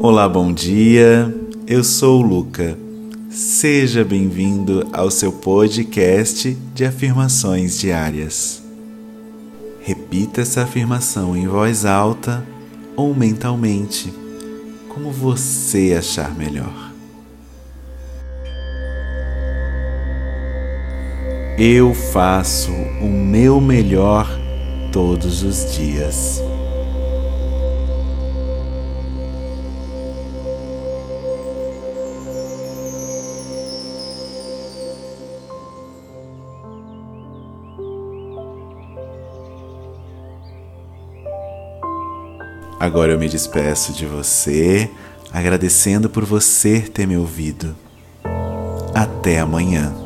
Olá, bom dia. Eu sou o Luca. Seja bem-vindo ao seu podcast de afirmações diárias. Repita essa afirmação em voz alta ou mentalmente, como você achar melhor. Eu faço o meu melhor todos os dias. Agora eu me despeço de você, agradecendo por você ter me ouvido. Até amanhã.